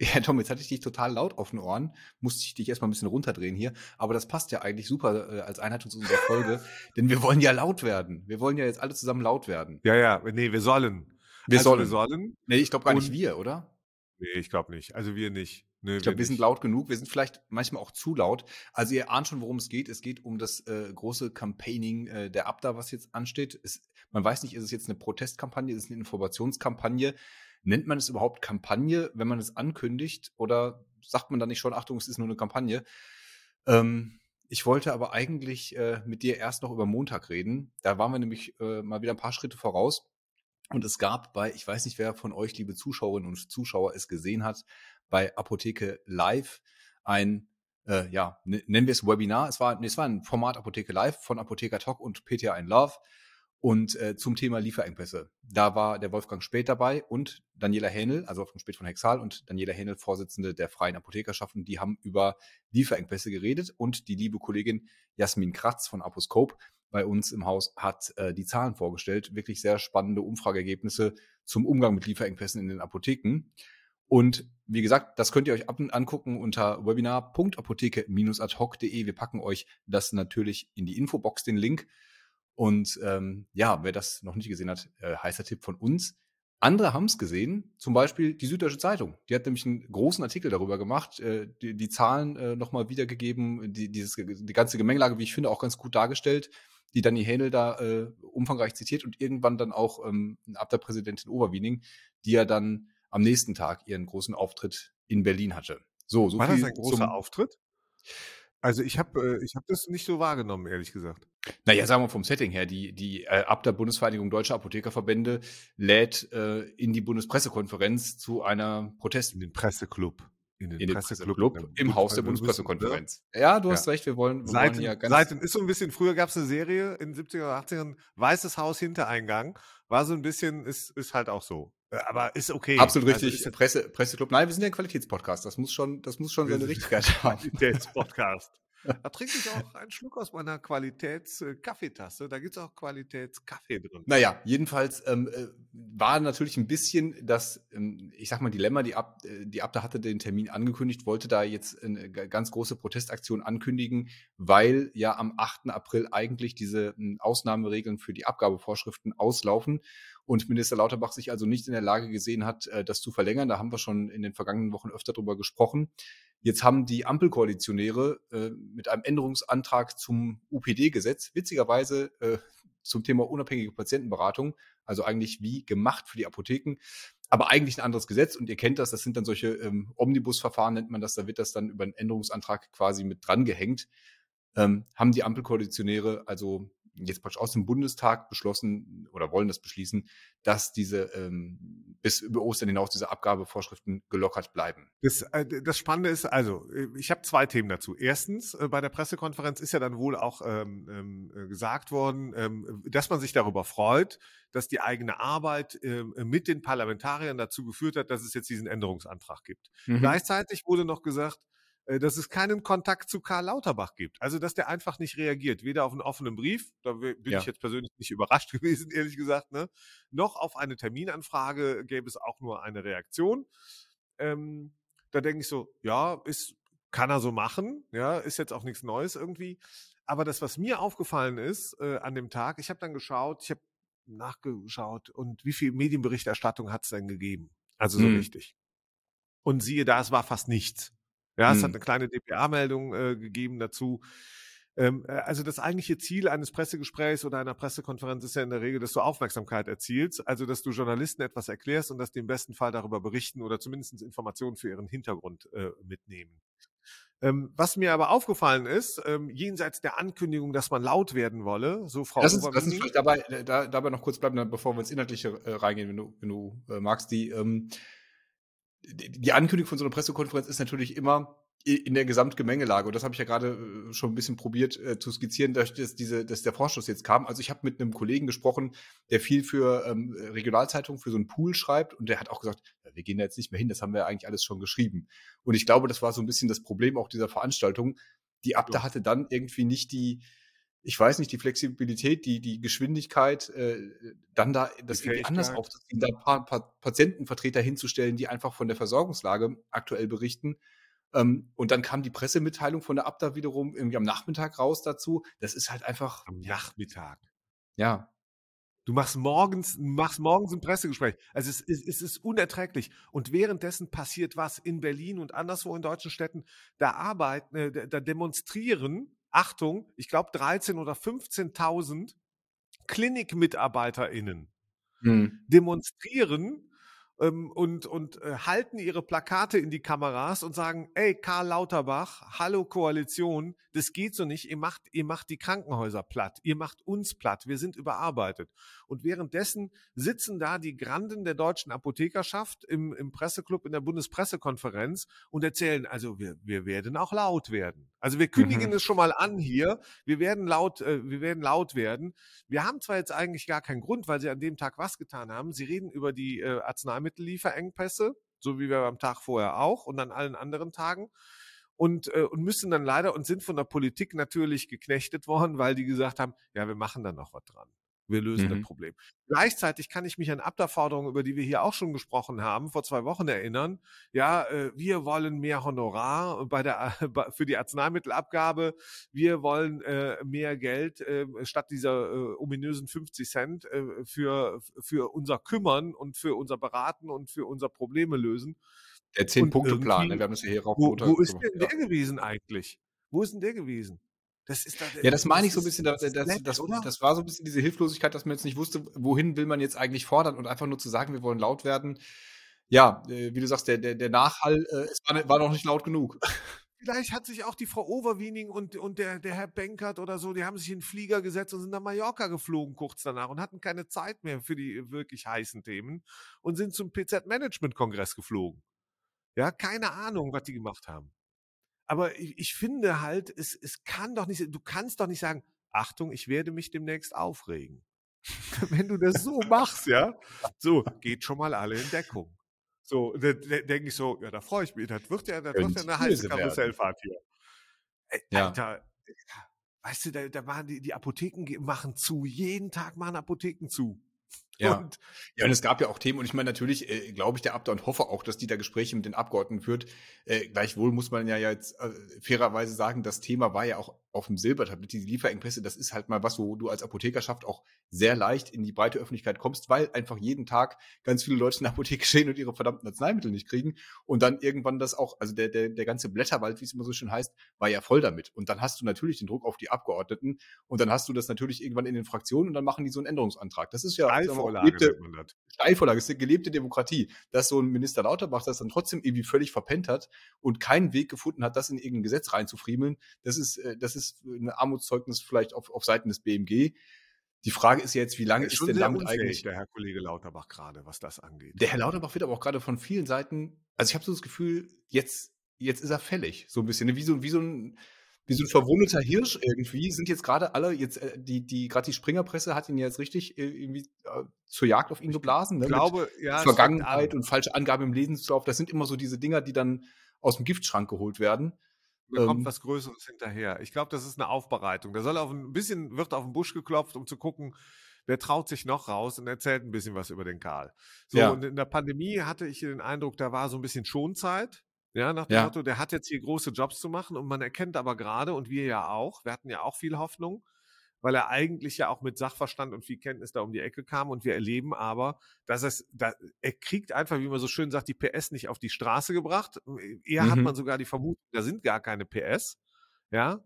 Ja, Tom, jetzt hatte ich dich total laut auf den Ohren, musste ich dich erstmal ein bisschen runterdrehen hier, aber das passt ja eigentlich super äh, als Einheit zu unserer Folge, denn wir wollen ja laut werden. Wir wollen ja jetzt alle zusammen laut werden. Ja, ja, nee, wir sollen. Wir also sollen. Wir sollen. Nee, ich glaube gar nicht wir, oder? Nee, ich glaube nicht. Also wir nicht. Nee, ich glaube, wir, wir sind laut genug. Wir sind vielleicht manchmal auch zu laut. Also ihr ahnt schon, worum es geht. Es geht um das äh, große Campaigning äh, der Abda, was jetzt ansteht. Es, man weiß nicht, ist es jetzt eine Protestkampagne, ist es eine Informationskampagne? Nennt man es überhaupt Kampagne, wenn man es ankündigt? Oder sagt man dann nicht schon, Achtung, es ist nur eine Kampagne? Ähm, ich wollte aber eigentlich äh, mit dir erst noch über Montag reden. Da waren wir nämlich äh, mal wieder ein paar Schritte voraus. Und es gab bei, ich weiß nicht, wer von euch, liebe Zuschauerinnen und Zuschauer, es gesehen hat, bei Apotheke Live ein, äh, ja, nennen wir es Webinar. Es war, nee, es war ein Format Apotheke Live von Apotheker Talk und PTA in Love. Und äh, zum Thema Lieferengpässe. Da war der Wolfgang Spät dabei und Daniela Hähnel, also Wolfgang Spät von Hexal und Daniela Hähnel, Vorsitzende der Freien Apothekerschaften, die haben über Lieferengpässe geredet und die liebe Kollegin Jasmin Kratz von Aposcope bei uns im Haus hat äh, die Zahlen vorgestellt. Wirklich sehr spannende Umfrageergebnisse zum Umgang mit Lieferengpässen in den Apotheken. Und wie gesagt, das könnt ihr euch angucken unter webinar.apotheke-ad-hoc.de. Wir packen euch das natürlich in die Infobox, den Link. Und ähm, ja, wer das noch nicht gesehen hat, äh, heißer Tipp von uns. Andere haben es gesehen, zum Beispiel die Süddeutsche Zeitung. Die hat nämlich einen großen Artikel darüber gemacht, äh, die, die Zahlen äh, nochmal wiedergegeben, die, dieses, die ganze Gemengelage, wie ich finde, auch ganz gut dargestellt, die Dani Hähnel da äh, umfangreich zitiert und irgendwann dann auch ähm, ab der Präsidentin Oberwiening, die ja dann am nächsten Tag ihren großen Auftritt in Berlin hatte. So, so War viel das ein großer Auftritt? Also ich habe äh, ich hab das nicht so wahrgenommen, ehrlich gesagt. Naja, sagen wir vom Setting her, die, die äh, ab der Bundesvereinigung Deutscher Apothekerverbände lädt äh, in die Bundespressekonferenz zu einer Protest. In den Presseclub. In den, in den Presseclub, Presseclub im Haus der Bundespressekonferenz. Ne? Ja, du hast ja. recht, wir wollen, wir Seiten, wollen ja ganz. Seiten ist so ein bisschen, früher gab es eine Serie in den 70er oder 80ern, Weißes Haus Hintereingang. War so ein bisschen, ist, ist halt auch so. Äh, aber ist okay. Absolut also richtig. Also Presse, Presseclub. Nein, wir sind ja ein Qualitätspodcast. Das muss schon, das muss schon seine Richtigkeit haben. Qualitätspodcast. Da trinke ich auch einen Schluck aus meiner Qualitäts-Kaffeetasse. Da gibt es auch Qualitätskaffee drin. Naja, jedenfalls ähm, äh, war natürlich ein bisschen das, ähm, ich sag mal, Dilemma, die, Ab, äh, die Abda hatte den Termin angekündigt, wollte da jetzt eine ganz große Protestaktion ankündigen, weil ja am 8. April eigentlich diese äh, Ausnahmeregeln für die Abgabevorschriften auslaufen und Minister Lauterbach sich also nicht in der Lage gesehen hat, äh, das zu verlängern. Da haben wir schon in den vergangenen Wochen öfter drüber gesprochen. Jetzt haben die Ampelkoalitionäre äh, mit einem Änderungsantrag zum UPD-Gesetz, witzigerweise äh, zum Thema unabhängige Patientenberatung, also eigentlich wie gemacht für die Apotheken, aber eigentlich ein anderes Gesetz und ihr kennt das, das sind dann solche ähm, Omnibusverfahren, nennt man das, da wird das dann über einen Änderungsantrag quasi mit dran gehängt. Ähm, haben die Ampelkoalitionäre also jetzt praktisch aus dem Bundestag beschlossen oder wollen das beschließen, dass diese ähm, bis über Ostern hinaus diese Abgabevorschriften gelockert bleiben. Das, äh, das Spannende ist, also äh, ich habe zwei Themen dazu. Erstens, äh, bei der Pressekonferenz ist ja dann wohl auch ähm, ähm, äh, gesagt worden, ähm, dass man sich darüber freut, dass die eigene Arbeit äh, mit den Parlamentariern dazu geführt hat, dass es jetzt diesen Änderungsantrag gibt. Mhm. Gleichzeitig wurde noch gesagt, dass es keinen Kontakt zu Karl Lauterbach gibt. Also, dass der einfach nicht reagiert. Weder auf einen offenen Brief, da bin ja. ich jetzt persönlich nicht überrascht gewesen, ehrlich gesagt, ne? noch auf eine Terminanfrage gäbe es auch nur eine Reaktion. Ähm, da denke ich so, ja, ist, kann er so machen, ja, ist jetzt auch nichts Neues irgendwie. Aber das, was mir aufgefallen ist äh, an dem Tag, ich habe dann geschaut, ich habe nachgeschaut und wie viel Medienberichterstattung hat es denn gegeben? Also so hm. richtig. Und siehe da, es war fast nichts. Ja, es hat hm. eine kleine DPA-Meldung äh, gegeben dazu. Ähm, äh, also das eigentliche Ziel eines Pressegesprächs oder einer Pressekonferenz ist ja in der Regel, dass du Aufmerksamkeit erzielst, also dass du Journalisten etwas erklärst und dass die im besten Fall darüber berichten oder zumindest Informationen für ihren Hintergrund äh, mitnehmen. Ähm, was mir aber aufgefallen ist, ähm, jenseits der Ankündigung, dass man laut werden wolle, so Frau Lass uns, lass uns vielleicht dabei, äh, da, dabei noch kurz bleiben, bevor wir ins Inhaltliche äh, reingehen, wenn du, wenn du äh, magst, die ähm, die Ankündigung von so einer Pressekonferenz ist natürlich immer, in der Gesamtgemengelage, und das habe ich ja gerade äh, schon ein bisschen probiert äh, zu skizzieren, dass, diese, dass der Vorschuss jetzt kam. Also ich habe mit einem Kollegen gesprochen, der viel für ähm, Regionalzeitungen, für so einen Pool schreibt, und der hat auch gesagt, ja, wir gehen da jetzt nicht mehr hin, das haben wir ja eigentlich alles schon geschrieben. Und ich glaube, das war so ein bisschen das Problem auch dieser Veranstaltung. Die Abda hatte dann irgendwie nicht die, ich weiß nicht, die Flexibilität, die, die Geschwindigkeit, äh, dann da das irgendwie anders aufzuziehen, da ein paar, paar Patientenvertreter hinzustellen, die einfach von der Versorgungslage aktuell berichten ähm, und dann kam die Pressemitteilung von der Abda wiederum irgendwie am Nachmittag raus dazu. Das ist halt einfach. Am Nachmittag. Ja. Du machst morgens, machst morgens ein Pressegespräch. Also es, es, es, ist unerträglich. Und währenddessen passiert was in Berlin und anderswo in deutschen Städten. Da arbeiten, äh, da demonstrieren, Achtung, ich glaube 13 oder 15.000 KlinikmitarbeiterInnen hm. demonstrieren ähm, und, und äh, halten ihre Plakate in die Kameras und sagen, ey, Karl Lauterbach, hallo Koalition, das geht so nicht, ihr macht, ihr macht die Krankenhäuser platt, ihr macht uns platt, wir sind überarbeitet. Und währenddessen sitzen da die Granden der deutschen Apothekerschaft im, im Presseclub in der Bundespressekonferenz und erzählen, also wir, wir werden auch laut werden. Also wir kündigen mhm. es schon mal an hier, wir werden laut, äh, wir werden laut werden. Wir haben zwar jetzt eigentlich gar keinen Grund, weil sie an dem Tag was getan haben. Sie reden über die äh, Arzneimittellieferengpässe, so wie wir beim Tag vorher auch und an allen anderen Tagen und, äh, und müssen dann leider und sind von der Politik natürlich geknechtet worden, weil die gesagt haben, ja, wir machen da noch was dran. Wir lösen mhm. das Problem. Gleichzeitig kann ich mich an Abda-Forderungen, über die wir hier auch schon gesprochen haben, vor zwei Wochen erinnern. Ja, äh, wir wollen mehr Honorar bei der, für die Arzneimittelabgabe. Wir wollen äh, mehr Geld äh, statt dieser ominösen 50 Cent für, für unser Kümmern und für unser Beraten und für unser Probleme lösen. Der Zehn-Punkte-Plan, ne? wir haben das ja hier rauf Wo, wo ist denn der gewesen eigentlich? Wo ist denn der gewesen? Das ist da, ja, das meine ich so ein bisschen. Das, das, das, das, das, war so ein bisschen diese Hilflosigkeit, dass man jetzt nicht wusste, wohin will man jetzt eigentlich fordern und einfach nur zu sagen, wir wollen laut werden. Ja, äh, wie du sagst, der, der, der Nachhall äh, es war, war noch nicht laut genug. Vielleicht hat sich auch die Frau Overwiening und, und der, der Herr Benkert oder so, die haben sich in den Flieger gesetzt und sind nach Mallorca geflogen kurz danach und hatten keine Zeit mehr für die wirklich heißen Themen und sind zum PZ-Management-Kongress geflogen. Ja, keine Ahnung, was die gemacht haben. Aber ich, ich finde halt, es, es kann doch nicht, du kannst doch nicht sagen, Achtung, ich werde mich demnächst aufregen. Wenn du das so machst, ja, so, geht schon mal alle in Deckung. So, da, da denke ich so, ja, da freue ich mich. Das wird ja, das wird ja eine heiße Karussellfahrt hier. Ey, ja. Alter, weißt du, da, da machen die, die Apotheken machen zu, jeden Tag machen Apotheken zu. Ja. Und, ja, und es gab ja auch Themen, und ich meine, natürlich äh, glaube ich der Abda und hoffe auch, dass die da Gespräche mit den Abgeordneten führt. Äh, gleichwohl muss man ja jetzt äh, fairerweise sagen, das Thema war ja auch auf dem Silbertablett, die Lieferengpässe, das ist halt mal was, wo du als Apothekerschaft auch sehr leicht in die breite Öffentlichkeit kommst, weil einfach jeden Tag ganz viele Leute in der Apotheke stehen und ihre verdammten Arzneimittel nicht kriegen. Und dann irgendwann das auch, also der, der, der ganze Blätterwald, wie es immer so schön heißt, war ja voll damit. Und dann hast du natürlich den Druck auf die Abgeordneten und dann hast du das natürlich irgendwann in den Fraktionen und dann machen die so einen Änderungsantrag. Das ist ja Steilvorlage, gelebte, Steilvorlage, ist eine gelebte Demokratie, dass so ein Minister Lauterbach das dann trotzdem irgendwie völlig verpennt hat und keinen Weg gefunden hat, das in irgendein Gesetz reinzufriemeln. Das ist, äh, das ist ein Armutszeugnis vielleicht auf, auf Seiten des BMG. Die Frage ist jetzt, wie lange ist, ist denn damit eigentlich der Herr Kollege Lauterbach gerade, was das angeht? Der Herr Lauterbach wird aber auch gerade von vielen Seiten, also ich habe so das Gefühl, jetzt jetzt ist er fällig, so ein bisschen, ne? wie so wie so ein wie so ein verwundeter Hirsch irgendwie sind jetzt gerade alle jetzt äh, die die gerade die Springerpresse hat ihn jetzt richtig äh, irgendwie äh, zur Jagd auf ihn geblasen, ne? Ich glaube, ja, Vergangenheit und falsche Angaben im Lebenslauf, das sind immer so diese Dinger, die dann aus dem Giftschrank geholt werden da kommt ähm, was Größeres hinterher. Ich glaube, das ist eine Aufbereitung. Da soll auf ein bisschen, wird auf den Busch geklopft, um zu gucken, wer traut sich noch raus und erzählt ein bisschen was über den Karl. So, ja. und in der Pandemie hatte ich den Eindruck, da war so ein bisschen Schonzeit. Ja, nach dem ja. Motto, der hat jetzt hier große Jobs zu machen und man erkennt aber gerade, und wir ja auch, wir hatten ja auch viel Hoffnung, weil er eigentlich ja auch mit Sachverstand und viel Kenntnis da um die Ecke kam. Und wir erleben aber, dass es, da, er kriegt einfach, wie man so schön sagt, die PS nicht auf die Straße gebracht. Eher mhm. hat man sogar die Vermutung, da sind gar keine PS. Ja.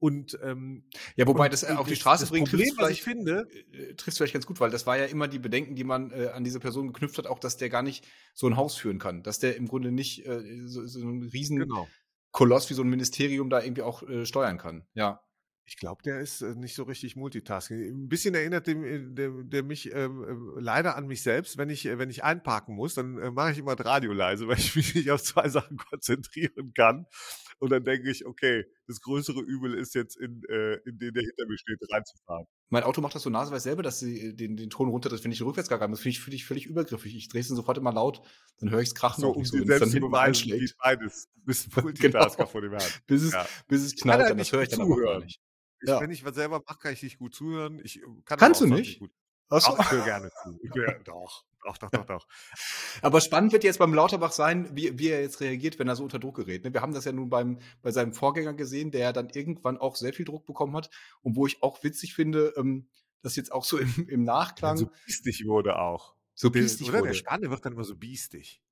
Und ähm, ja, wobei und, das äh, auf die Straße das bringt, Problem, was ich finde, äh, trifft vielleicht ganz gut, weil das war ja immer die Bedenken, die man äh, an diese Person geknüpft hat, auch, dass der gar nicht so ein Haus führen kann, dass der im Grunde nicht äh, so, so ein riesen genau. Koloss wie so ein Ministerium da irgendwie auch äh, steuern kann. Ja. Ich glaube, der ist äh, nicht so richtig Multitasking. Ein bisschen erinnert dem, äh, der, der mich äh, leider an mich selbst. Wenn ich, äh, wenn ich einparken muss, dann äh, mache ich immer das Radio leise, weil ich mich nicht auf zwei Sachen konzentrieren kann. Und dann denke ich, okay, das größere Übel ist jetzt in, äh, in den, der hinter mir steht, reinzufahren. Mein Auto macht das so naseweis selber, dass sie äh, den, den Ton runterdreht, wenn ich den Rückwärtsgang habe. Das finde ich, find ich völlig übergriffig. Ich drehe es dann sofort immer laut, dann höre ich es krachen. So, um so, dir selbst zu beweisen, wie beides. Multitasker genau. vor dem Herrn. Bis es, ja. bis es knallt, dann das höre ich dann aber gar nicht. Ich, ja. Wenn ich was selber mache, kann ich nicht gut zuhören. Ich äh, kann Kannst du nicht? Gut. So. Auch, ich höre gerne zu. Ich höre, doch, doch, doch, doch, doch. Aber spannend wird jetzt beim Lauterbach sein, wie, wie er jetzt reagiert, wenn er so unter Druck gerät. Ne? Wir haben das ja nun beim, bei seinem Vorgänger gesehen, der ja dann irgendwann auch sehr viel Druck bekommen hat und wo ich auch witzig finde, ähm, dass jetzt auch so im, im Nachklang. so biestig wurde auch. So biestig Oder? wurde. Der Spanier wird dann immer so biestig.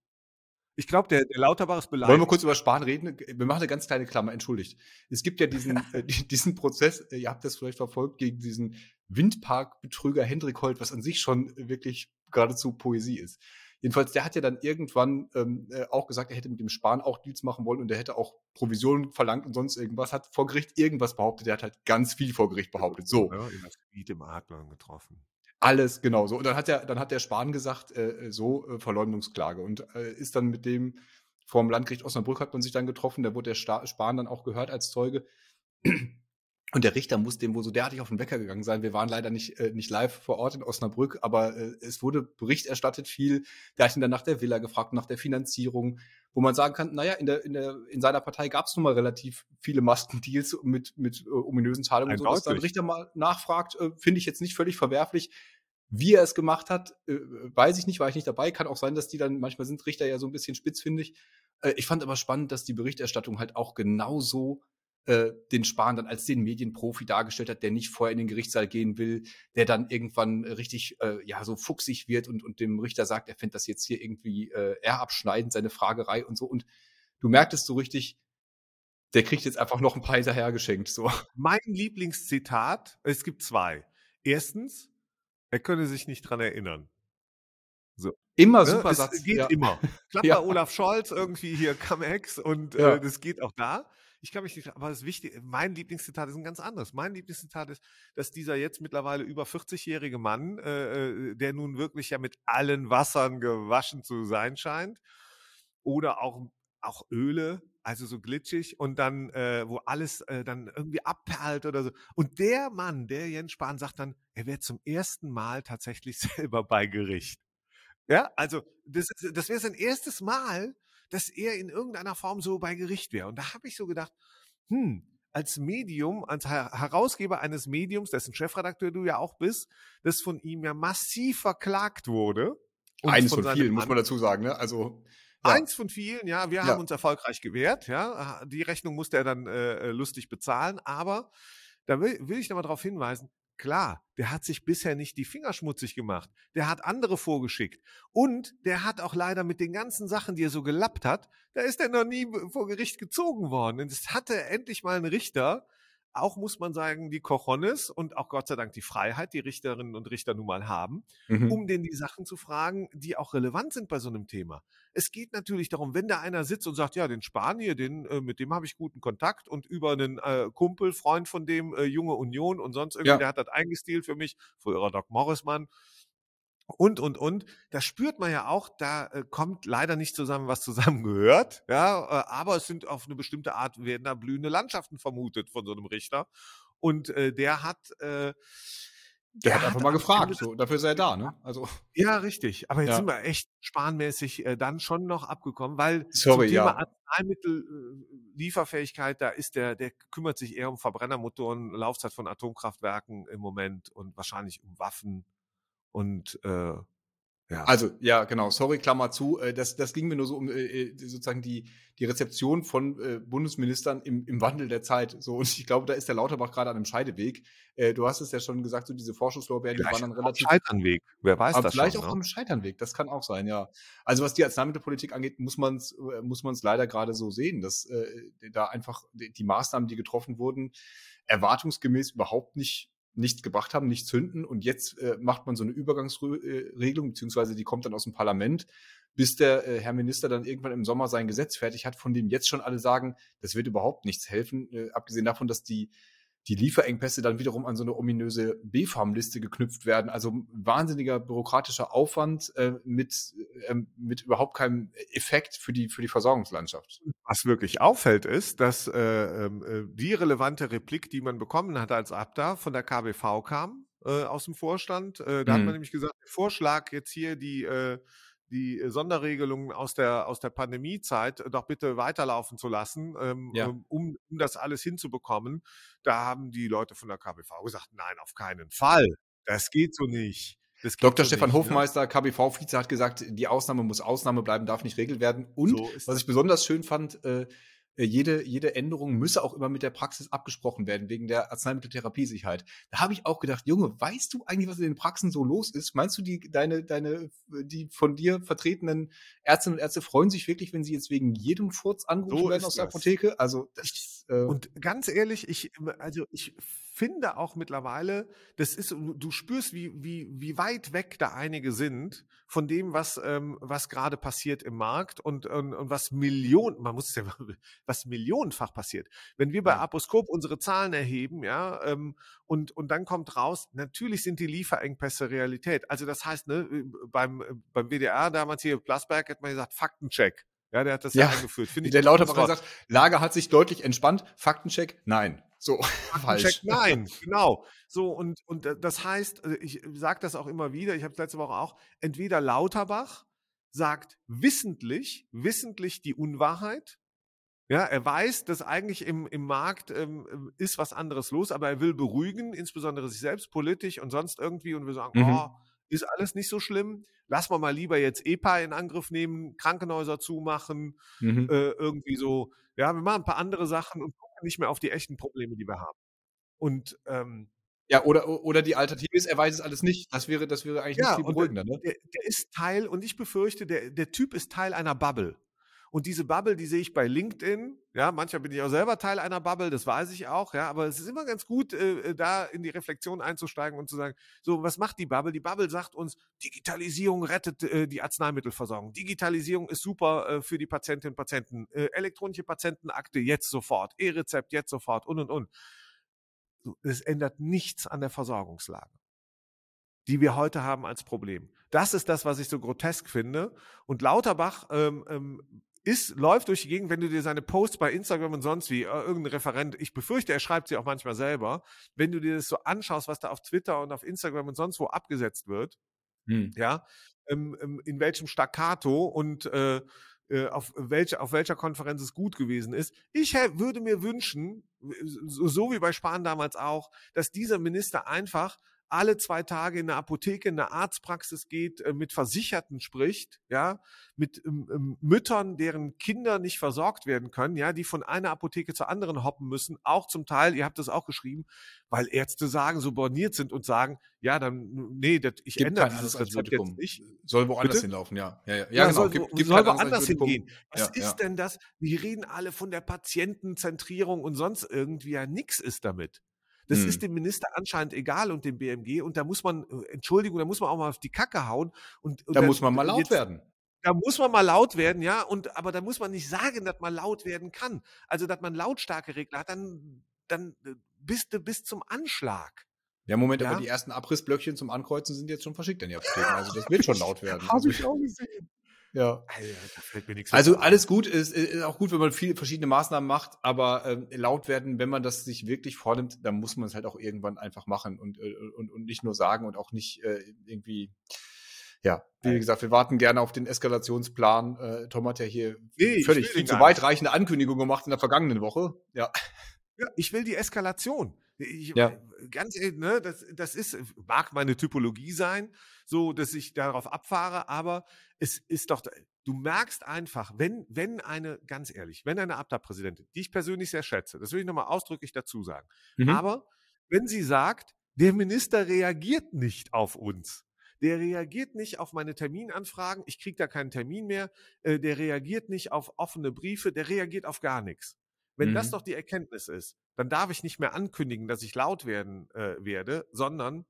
Ich glaube, der, der Lauterbach ist beleidigt. Wollen wir kurz über Spahn reden? Wir machen eine ganz kleine Klammer, entschuldigt. Es gibt ja diesen, äh, diesen Prozess, äh, ihr habt das vielleicht verfolgt, gegen diesen Windparkbetrüger Hendrik Holt, was an sich schon wirklich geradezu Poesie ist. Jedenfalls, der hat ja dann irgendwann ähm, äh, auch gesagt, er hätte mit dem Spahn auch Deals machen wollen und er hätte auch Provisionen verlangt und sonst irgendwas, hat vor Gericht irgendwas behauptet. Der hat halt ganz viel vor Gericht behauptet. So. Ja, in das Gebiet im Adlern getroffen. Alles genau so. Und dann hat der, dann hat der Spahn gesagt, äh, so äh, Verleumdungsklage und äh, ist dann mit dem vom Landgericht Osnabrück hat man sich dann getroffen. Da wurde der Sta Spahn dann auch gehört als Zeuge. Und der Richter muss dem wohl so derartig auf den Wecker gegangen sein. Wir waren leider nicht, äh, nicht live vor Ort in Osnabrück, aber äh, es wurde Bericht erstattet viel. Der hat ihn dann nach der Villa gefragt, nach der Finanzierung, wo man sagen kann, naja, in, der, in, der, in seiner Partei gab es nun mal relativ viele Maskendeals mit, mit äh, ominösen Zahlungen. Und so, dass der Richter mal nachfragt, äh, finde ich jetzt nicht völlig verwerflich. Wie er es gemacht hat, äh, weiß ich nicht, war ich nicht dabei. Kann auch sein, dass die dann, manchmal sind Richter ja so ein bisschen spitzfindig. Äh, ich fand aber spannend, dass die Berichterstattung halt auch genauso äh, den Spahn dann als den Medienprofi dargestellt hat, der nicht vorher in den Gerichtssaal gehen will, der dann irgendwann richtig äh, ja so fuchsig wird und, und dem Richter sagt, er fände das jetzt hier irgendwie äh, eher abschneidend, seine Fragerei und so. Und du merktest so richtig, der kriegt jetzt einfach noch ein paar hinterher geschenkt. So. Mein Lieblingszitat, es gibt zwei. Erstens, er könne sich nicht dran erinnern. So. Immer ne? super es Satz. geht ja. immer. Klappt ja. bei Olaf Scholz irgendwie hier Come-Ex und ja. äh, das geht auch da. Ich kann mich nicht, aber das Wichtige, mein Lieblingszitat ist ein ganz anderes. Mein Lieblingszitat ist, dass dieser jetzt mittlerweile über 40-jährige Mann, äh, äh, der nun wirklich ja mit allen Wassern gewaschen zu sein scheint, oder auch, auch Öle, also so glitschig und dann, äh, wo alles äh, dann irgendwie abperlt oder so. Und der Mann, der Jens Spahn, sagt dann, er wäre zum ersten Mal tatsächlich selber bei Gericht. Ja, also das, das wäre sein erstes Mal, dass er in irgendeiner Form so bei Gericht wäre. Und da habe ich so gedacht, hm, als Medium, als Herausgeber eines Mediums, dessen Chefredakteur du ja auch bist, das von ihm ja massiv verklagt wurde. Eines von, von vielen, muss man dazu sagen, ne? Also ja. Eins von vielen, ja. Wir ja. haben uns erfolgreich gewehrt, ja. Die Rechnung musste er dann äh, lustig bezahlen, aber da will, will ich nochmal darauf hinweisen, Klar, der hat sich bisher nicht die Finger schmutzig gemacht. Der hat andere vorgeschickt. Und der hat auch leider mit den ganzen Sachen, die er so gelappt hat, da ist er noch nie vor Gericht gezogen worden. Und es hatte endlich mal einen Richter, auch muss man sagen, die Cojones und auch Gott sei Dank die Freiheit, die Richterinnen und Richter nun mal haben, mhm. um den die Sachen zu fragen, die auch relevant sind bei so einem Thema. Es geht natürlich darum, wenn da einer sitzt und sagt, ja, den Spanier, den, äh, mit dem habe ich guten Kontakt und über einen äh, Kumpel, Freund von dem, äh, Junge Union und sonst irgendwie, ja. der hat das eingestielt für mich, früherer Doc Morrismann, und, und, und. Da spürt man ja auch, da äh, kommt leider nicht zusammen, was zusammengehört. Ja, äh, aber es sind auf eine bestimmte Art, werden da blühende Landschaften vermutet von so einem Richter. Und äh, der hat, äh, der, der hat einfach mal gefragt, so, dafür ist er da, ne? Also. Ja, richtig. Aber jetzt ja. sind wir echt spanmäßig äh, dann schon noch abgekommen, weil Sorry, zum Thema ja. Arzneimittellieferfähigkeit, da ist der, der kümmert sich eher um Verbrennermotoren, Laufzeit von Atomkraftwerken im Moment und wahrscheinlich um Waffen und äh, ja. Also, ja, genau, sorry, Klammer zu. Äh, das, das ging mir nur so um äh, äh, sozusagen die, die Rezeption von Bundesministern im, im Wandel der Zeit. So, und ich glaube, da ist der Lauterbach gerade an einem Scheideweg. Du hast es ja schon gesagt, so diese Vorschusslorbeeren, die waren dann relativ. Scheiternweg, wer weiß aber das Vielleicht schon, auch ne? am Scheiternweg, das kann auch sein, ja. Also, was die Arzneimittelpolitik angeht, muss man es muss man's leider gerade so sehen, dass äh, da einfach die Maßnahmen, die getroffen wurden, erwartungsgemäß überhaupt nicht nichts gebracht haben, nicht zünden. Und jetzt äh, macht man so eine Übergangsregelung, beziehungsweise die kommt dann aus dem Parlament, bis der äh, Herr Minister dann irgendwann im Sommer sein Gesetz fertig hat, von dem jetzt schon alle sagen, das wird überhaupt nichts helfen, äh, abgesehen davon, dass die die Lieferengpässe dann wiederum an so eine ominöse B-Farm-Liste geknüpft werden. Also wahnsinniger bürokratischer Aufwand äh, mit, äh, mit überhaupt keinem Effekt für die, für die Versorgungslandschaft. Was wirklich auffällt, ist, dass äh, ähm, äh, die relevante Replik, die man bekommen hat als Abda, von der KBV kam, äh, aus dem Vorstand. Äh, da hm. hat man nämlich gesagt, der Vorschlag jetzt hier die äh, die äh, Sonderregelungen aus der, aus der Pandemiezeit doch bitte weiterlaufen zu lassen, ähm, ja. Ähm, um, um das alles hinzubekommen. Da haben die Leute von der KBV gesagt, nein, auf keinen Fall. Das geht so nicht. Dr. So Stefan nicht, ne? Hofmeister, ne? KBV-Vize, hat gesagt, die Ausnahme muss Ausnahme bleiben, darf nicht Regel werden. Und so was ich besonders schön fand, äh, jede, jede Änderung müsse auch immer mit der Praxis abgesprochen werden, wegen der Arzneimitteltherapiesicherheit. Da habe ich auch gedacht, Junge, weißt du eigentlich, was in den Praxen so los ist? Meinst du, die, deine, deine, die von dir vertretenen Ärztinnen und Ärzte freuen sich wirklich, wenn sie jetzt wegen jedem Furz angerufen so werden aus der Apotheke? Also, das, äh und ganz ehrlich, ich, also ich finde auch mittlerweile, das ist, du spürst, wie, wie, wie weit weg da einige sind von dem, was, ähm, was gerade passiert im Markt und, und, und was Millionen, man muss es ja, was millionenfach passiert. Wenn wir bei ja. Aposkop unsere Zahlen erheben, ja, ähm, und, und dann kommt raus, natürlich sind die Lieferengpässe Realität. Also das heißt, ne, äh, beim, äh, beim WDR damals hier, Plasberg, hat man gesagt, Faktencheck. Ja, der hat das ja, ja eingeführt. Finde ich der Lauterbach gesagt, Lager hat sich deutlich entspannt. Faktencheck, nein. So, falsch. Nein, genau. So, und, und das heißt, äh, ich sage das auch immer wieder, ich habe es letzte Woche auch, entweder Lauterbach sagt wissentlich, wissentlich die Unwahrheit. Ja, er weiß, dass eigentlich im, im Markt ähm, ist was anderes los, aber er will beruhigen, insbesondere sich selbst politisch und sonst irgendwie und wir sagen, mhm. oh, ist alles nicht so schlimm. Lass mal mal lieber jetzt EPA in Angriff nehmen, Krankenhäuser zumachen, mhm. äh, irgendwie so. Ja, wir machen ein paar andere Sachen und nicht mehr auf die echten Probleme, die wir haben. Und ähm, ja, oder, oder die Alternative ist, er weiß es alles nicht. Das wäre, das wäre eigentlich ja, nicht viel beruhigender. Ne? Der, der, ist Teil, und ich befürchte, der, der Typ ist Teil einer Bubble. Und diese Bubble, die sehe ich bei LinkedIn. Ja, manchmal bin ich auch selber Teil einer Bubble, das weiß ich auch. Ja, aber es ist immer ganz gut, äh, da in die Reflexion einzusteigen und zu sagen, so, was macht die Bubble? Die Bubble sagt uns, Digitalisierung rettet äh, die Arzneimittelversorgung. Digitalisierung ist super äh, für die Patientinnen und Patienten. Äh, elektronische Patientenakte jetzt sofort. E-Rezept jetzt sofort und, und, und. Es ändert nichts an der Versorgungslage die wir heute haben als Problem. Das ist das, was ich so grotesk finde. Und Lauterbach ähm, ähm, ist, läuft durch die Gegend, wenn du dir seine Posts bei Instagram und sonst wie, äh, irgendein Referent, ich befürchte, er schreibt sie auch manchmal selber, wenn du dir das so anschaust, was da auf Twitter und auf Instagram und sonst wo abgesetzt wird, hm. ja, ähm, ähm, in welchem Staccato und äh, äh, auf, welche, auf welcher Konferenz es gut gewesen ist. Ich würde mir wünschen, so, so wie bei Spahn damals auch, dass dieser Minister einfach alle zwei Tage in eine Apotheke, in eine Arztpraxis geht, äh, mit Versicherten spricht, ja, mit ähm, ähm, Müttern, deren Kinder nicht versorgt werden können, ja, die von einer Apotheke zur anderen hoppen müssen, auch zum Teil, ihr habt das auch geschrieben, weil Ärzte sagen, so borniert sind und sagen, ja, dann, nee, das, ich gibt ändere dieses Rezept jetzt nicht. Soll woanders Bitte? hinlaufen, ja. Ja, ja, ja, ja genau. soll, gibt, gibt soll woanders hingehen. Was ja, ist denn das? Wir reden alle von der Patientenzentrierung und sonst irgendwie, ja, nix ist damit. Das hm. ist dem Minister anscheinend egal und dem BMG. Und da muss man, äh, Entschuldigung, da muss man auch mal auf die Kacke hauen. Und, und da dann, muss man mal laut jetzt, werden. Da muss man mal laut werden, ja. Und aber da muss man nicht sagen, dass man laut werden kann. Also, dass man lautstarke Regler hat, dann, dann äh, bist du bis zum Anschlag. Ja, Moment, ja? aber die ersten Abrissblöckchen zum Ankreuzen sind jetzt schon verschickt in die Apotheken. Also das wird schon laut werden. Habe also, ich auch gesehen. Ja. Also alles gut, ist, ist auch gut, wenn man viele verschiedene Maßnahmen macht, aber ähm, laut werden, wenn man das sich wirklich vornimmt, dann muss man es halt auch irgendwann einfach machen und, äh, und, und nicht nur sagen und auch nicht äh, irgendwie, ja, wie gesagt, wir warten gerne auf den Eskalationsplan. Äh, Tom hat ja hier nee, völlig viel zu weitreichende Ankündigungen gemacht in der vergangenen Woche. Ja. Ja, ich will die Eskalation. Ich, ja. Ganz ehrlich, ne, das, das ist, mag meine Typologie sein, so, dass ich darauf abfahre, aber es ist doch, du merkst einfach, wenn, wenn eine, ganz ehrlich, wenn eine Abda-Präsidentin, die ich persönlich sehr schätze, das will ich nochmal ausdrücklich dazu sagen, mhm. aber wenn sie sagt, der Minister reagiert nicht auf uns, der reagiert nicht auf meine Terminanfragen, ich kriege da keinen Termin mehr, äh, der reagiert nicht auf offene Briefe, der reagiert auf gar nichts. Wenn mhm. das doch die Erkenntnis ist, dann darf ich nicht mehr ankündigen, dass ich laut werden äh, werde, sondern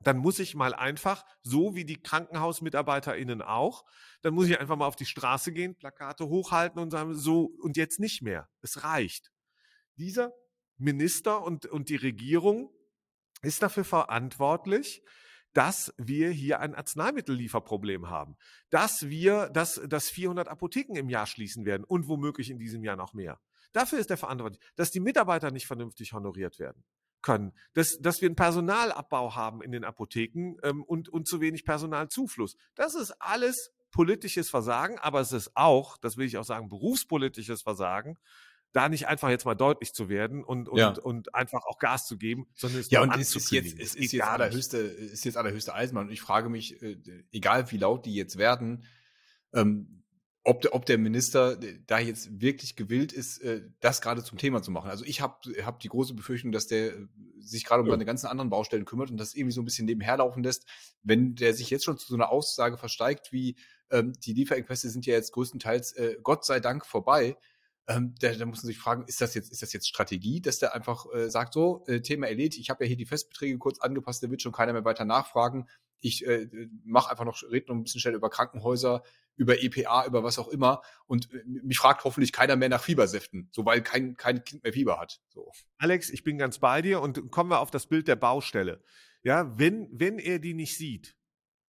dann muss ich mal einfach, so wie die KrankenhausmitarbeiterInnen auch, dann muss ich einfach mal auf die Straße gehen, Plakate hochhalten und sagen, so und jetzt nicht mehr. Es reicht. Dieser Minister und, und die Regierung ist dafür verantwortlich, dass wir hier ein Arzneimittellieferproblem haben, dass wir, dass, dass 400 Apotheken im Jahr schließen werden und womöglich in diesem Jahr noch mehr. Dafür ist er verantwortlich, dass die Mitarbeiter nicht vernünftig honoriert werden können, dass, dass wir einen Personalabbau haben in den Apotheken ähm, und, und zu wenig Personalzufluss. Das ist alles politisches Versagen, aber es ist auch, das will ich auch sagen, berufspolitisches Versagen, da nicht einfach jetzt mal deutlich zu werden und, und, ja. und einfach auch Gas zu geben, sondern es ja, und es ist jetzt, es ist jetzt allerhöchste, ist jetzt allerhöchste Eisenbahn. Und ich frage mich, äh, egal wie laut die jetzt werden, ähm, ob der, ob der Minister da jetzt wirklich gewillt ist, äh, das gerade zum Thema zu machen. Also ich habe hab die große Befürchtung, dass der äh, sich gerade um seine ganzen anderen Baustellen kümmert und das irgendwie so ein bisschen nebenher laufen lässt. Wenn der sich jetzt schon zu so einer Aussage versteigt, wie ähm, die Lieferengpässe sind ja jetzt größtenteils äh, Gott sei Dank vorbei, ähm, da, da muss man sich fragen, ist das jetzt, ist das jetzt Strategie, dass der einfach äh, sagt, so, äh, Thema erledigt, ich habe ja hier die Festbeträge kurz angepasst, da wird schon keiner mehr weiter nachfragen. Ich äh, mache einfach noch, rede noch ein bisschen schnell über Krankenhäuser, über EPA, über was auch immer. Und äh, mich fragt hoffentlich keiner mehr nach Fiebersäften, so weil kein, kein Kind mehr Fieber hat. So. Alex, ich bin ganz bei dir und kommen wir auf das Bild der Baustelle. Ja, wenn, wenn er die nicht sieht,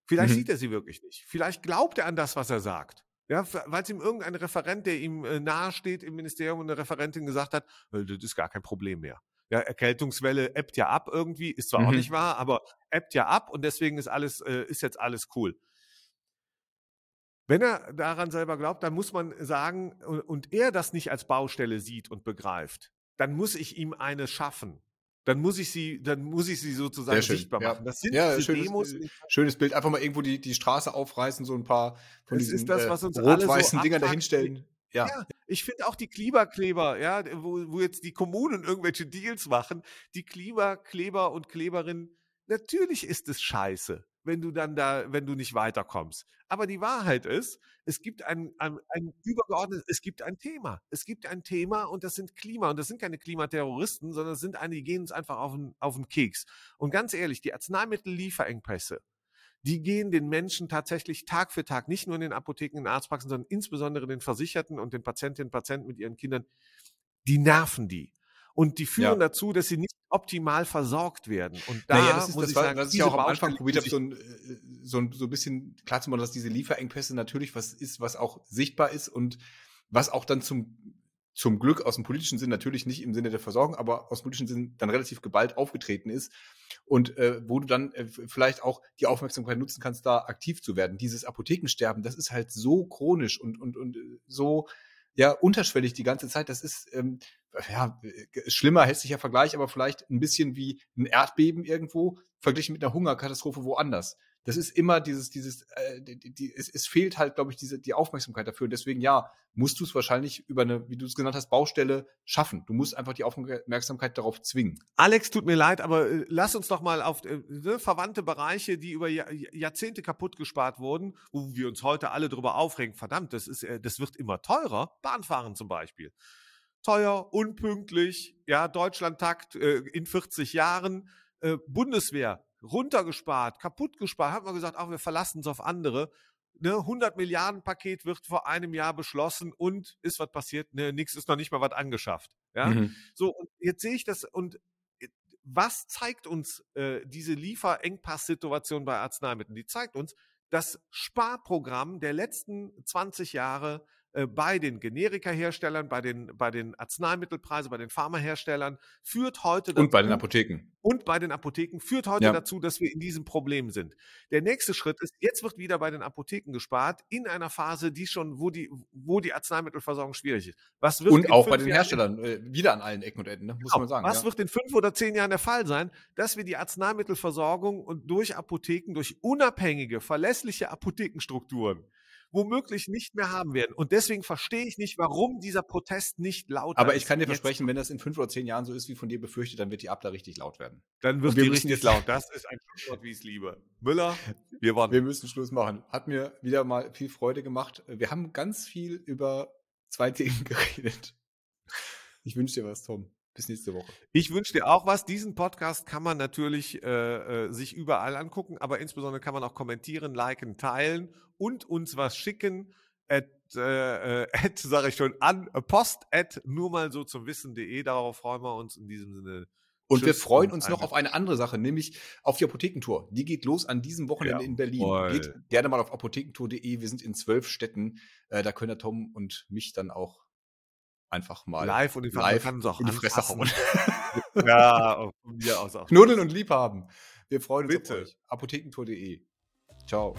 vielleicht mhm. sieht er sie wirklich nicht. Vielleicht glaubt er an das, was er sagt. Ja, weil es ihm irgendein Referent, der ihm äh, nahesteht im Ministerium und eine Referentin gesagt hat, äh, das ist gar kein Problem mehr. Ja, Erkältungswelle ebbt ja ab irgendwie, ist zwar mhm. auch nicht wahr, aber ebbt ja ab und deswegen ist alles, äh, ist jetzt alles cool. Wenn er daran selber glaubt, dann muss man sagen, und er das nicht als Baustelle sieht und begreift, dann muss ich ihm eine schaffen. Dann muss ich sie, dann muss ich sie sozusagen sichtbar machen. Das sind ja, schönes, Demos. Äh, schönes Bild. Einfach mal irgendwo die, die Straße aufreißen, so ein paar von das diesen das, was uns äh, rot-weißen so Dingern dahinstellen. Ja. ja. ich finde auch die Klimakleber, ja, wo, wo jetzt die Kommunen irgendwelche Deals machen, die Klimakleber und Kleberinnen, natürlich ist es scheiße wenn du dann da, wenn du nicht weiterkommst. Aber die Wahrheit ist, es gibt ein, ein, ein übergeordnetes, es gibt ein Thema. Es gibt ein Thema und das sind Klima. Und das sind keine Klimaterroristen, sondern das sind einige, die gehen uns einfach auf den, auf den Keks. Und ganz ehrlich, die Arzneimittellieferengpässe, die gehen den Menschen tatsächlich Tag für Tag, nicht nur in den Apotheken, in den Arztpraxen, sondern insbesondere den Versicherten und den Patientinnen und Patienten mit ihren Kindern, die nerven die. Und die führen ja. dazu, dass sie nicht optimal versorgt werden. Und da naja, das ist muss das, ich sagen, was ich auch am Anfang probiert habe, so ein, äh, so, ein, so ein bisschen klar zu machen, dass diese Lieferengpässe natürlich was ist, was auch sichtbar ist und was auch dann zum zum Glück aus dem politischen Sinn natürlich nicht im Sinne der Versorgung, aber aus dem politischen Sinn dann relativ geballt aufgetreten ist und äh, wo du dann äh, vielleicht auch die Aufmerksamkeit nutzen kannst, da aktiv zu werden. Dieses Apothekensterben, das ist halt so chronisch und und und äh, so ja unterschwellig die ganze Zeit. Das ist ähm, ja schlimmer, hässlicher Vergleich, aber vielleicht ein bisschen wie ein Erdbeben irgendwo verglichen mit einer Hungerkatastrophe woanders das ist immer dieses, dieses, äh, die, die, es, es fehlt halt, glaube ich, diese, die Aufmerksamkeit dafür. Und deswegen, ja, musst du es wahrscheinlich über eine, wie du es genannt hast, Baustelle schaffen. Du musst einfach die Aufmerksamkeit darauf zwingen. Alex, tut mir leid, aber äh, lass uns doch mal auf äh, ne, verwandte Bereiche, die über Jahr, Jahrzehnte kaputt gespart wurden, wo wir uns heute alle drüber aufregen. Verdammt, das ist, äh, das wird immer teurer. Bahnfahren zum Beispiel teuer, unpünktlich, ja, Deutschlandtakt äh, in 40 Jahren, äh, Bundeswehr runtergespart, kaputt gespart, hat man gesagt, auch wir verlassen es auf andere. Ne, 100 Milliarden Paket wird vor einem Jahr beschlossen und ist was passiert? Ne, nichts ist noch nicht mal was angeschafft. Ja, mhm. so jetzt sehe ich das und äh, was zeigt uns äh, diese Lieferengpass-Situation bei Arzneimitteln? Die zeigt uns, das Sparprogramm der letzten 20 Jahre bei den Generikaherstellern, bei den, bei den Arzneimittelpreisen, bei den Pharmaherstellern führt heute dazu, und bei den Apotheken und bei den Apotheken führt heute ja. dazu, dass wir in diesem Problem sind. Der nächste Schritt ist, jetzt wird wieder bei den Apotheken gespart in einer Phase, die schon, wo die, wo die Arzneimittelversorgung schwierig ist. Was wird und auch bei den Herstellern Jahren, äh, wieder an allen Ecken und Enden, ne? muss genau. man sagen. Was ja. wird in fünf oder zehn Jahren der Fall sein, dass wir die Arzneimittelversorgung und durch Apotheken, durch unabhängige, verlässliche Apothekenstrukturen womöglich nicht mehr haben werden. Und deswegen verstehe ich nicht, warum dieser Protest nicht laut ist. Aber ich kann dir versprechen, wenn das in fünf oder zehn Jahren so ist, wie von dir befürchtet, dann wird die Abda richtig laut werden. Dann wird die richtig laut. Das ist ein Schlusswort, wie ich es liebe. Müller, wir waren. Wir müssen Schluss machen. Hat mir wieder mal viel Freude gemacht. Wir haben ganz viel über zwei Themen geredet. Ich wünsche dir was, Tom. Bis nächste Woche. Ich wünsche dir auch was. Diesen Podcast kann man natürlich äh, äh, sich überall angucken, aber insbesondere kann man auch kommentieren, liken, teilen und uns was schicken. at, äh, at sage ich schon, an post at nur mal so zum Wissen.de. Darauf freuen wir uns in diesem Sinne. Und Tschüss wir freuen uns noch auf eine andere Sache, nämlich auf die Apothekentour. Die geht los an diesem Wochenende ja, in Berlin. Voll. Geht gerne mal auf apothekentour.de. Wir sind in zwölf Städten. Äh, da können der Tom und mich dann auch einfach mal live und die, live in die Fresse hauen. ja, von mir aus auch. Nudeln und Liebhaben. Wir freuen uns Bitte. auf euch. Apothekentour.de. Ciao.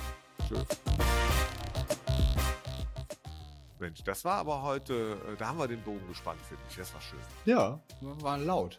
Tschüss. Mensch, das war aber heute, äh, da haben wir den Bogen gespannt, finde ich. Das war schön. Ja, wir waren laut.